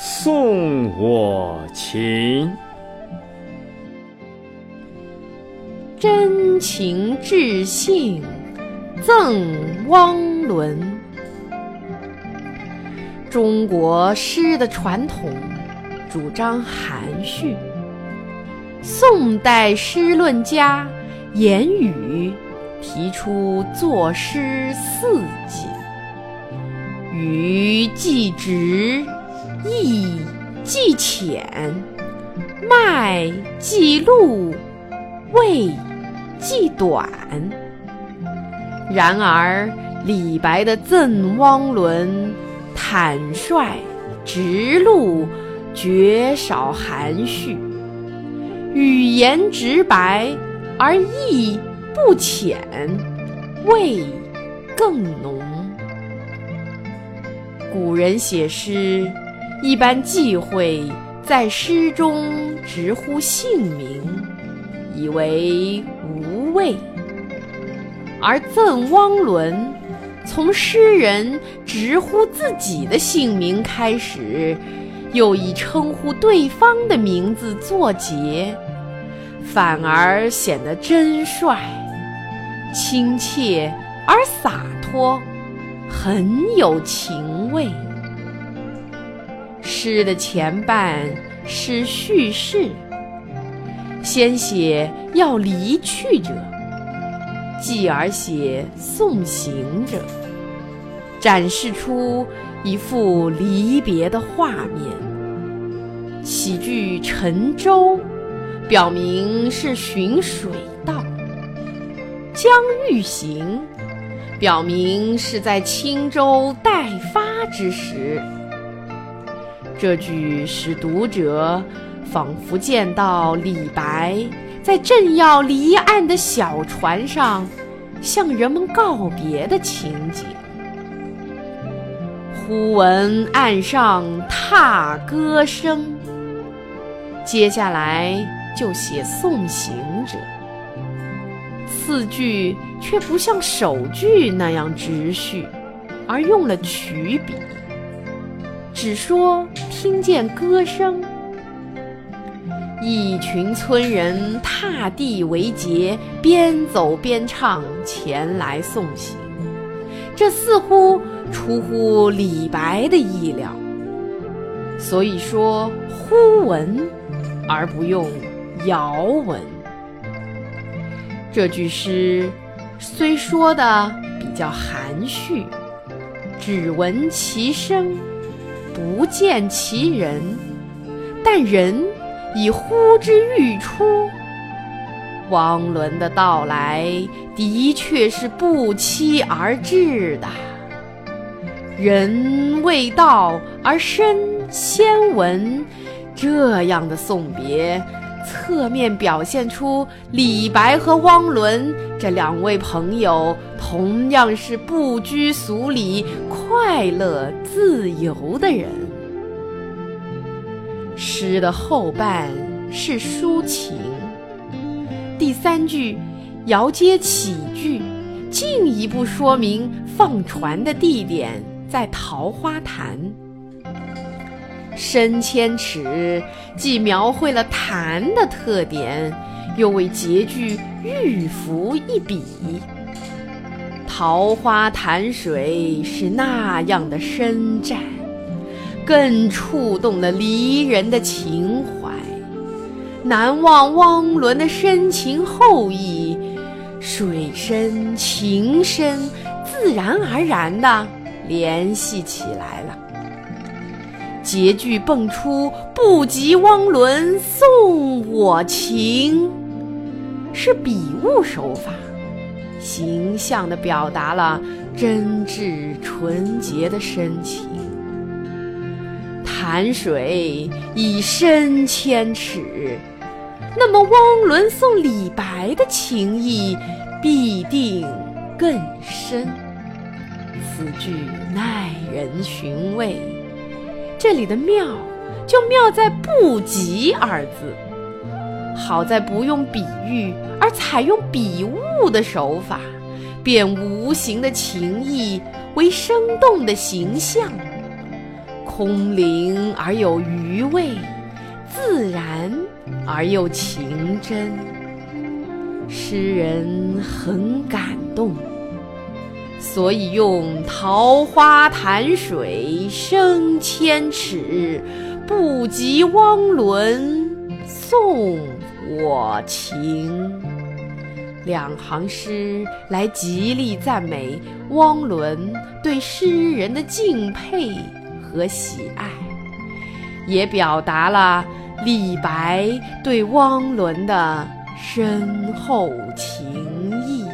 送我情。真情至性赠汪伦。中国诗的传统主张含蓄。宋代诗论家严羽提出作诗四节：语既直，意既浅，脉既露，味既短。然而，李白的《赠汪伦》坦率直露，绝少含蓄。语言直白而意不浅，味更浓。古人写诗一般忌讳在诗中直呼姓名，以为无味；而《赠汪伦》从诗人直呼自己的姓名开始。又以称呼对方的名字作结，反而显得真率、亲切而洒脱，很有情味。诗的前半是叙事，先写要离去者，继而写送行者，展示出。一幅离别的画面，起句乘舟，表明是寻水道；将欲行，表明是在轻舟待发之时。这句使读者仿佛见到李白在正要离岸的小船上，向人们告别的情景。忽闻岸上踏歌声，接下来就写送行者。次句却不像首句那样直叙，而用了曲笔，只说听见歌声，一群村人踏地为节，边走边唱，前来送行。这似乎。出乎李白的意料，所以说忽闻而不用遥闻。这句诗虽说的比较含蓄，只闻其声，不见其人，但人已呼之欲出。汪伦的到来的确是不期而至的。人未到而身先闻，这样的送别，侧面表现出李白和汪伦这两位朋友同样是不拘俗礼、快乐自由的人。诗的后半是抒情，第三句遥接起句，进一步说明放船的地点。在桃花潭，深千尺，既描绘了潭的特点，又为结句预伏一笔。桃花潭水是那样的深湛，更触动了离人的情怀。难忘汪伦的深情厚谊，水深情深，自然而然的。联系起来了，结句蹦出“不及汪伦送我情”，是笔误手法，形象地表达了真挚纯洁的深情。潭水已深千尺，那么汪伦送李白的情谊必定更深。此句耐人寻味。这里的妙，就妙在“不及”二字。好在不用比喻，而采用比物的手法，变无形的情意为生动的形象，空灵而有余味，自然而又情真。诗人很感动，所以用“桃花潭水深千尺，不及汪伦送”。我情两行诗来极力赞美汪伦对诗人的敬佩和喜爱，也表达了李白对汪伦的深厚情谊。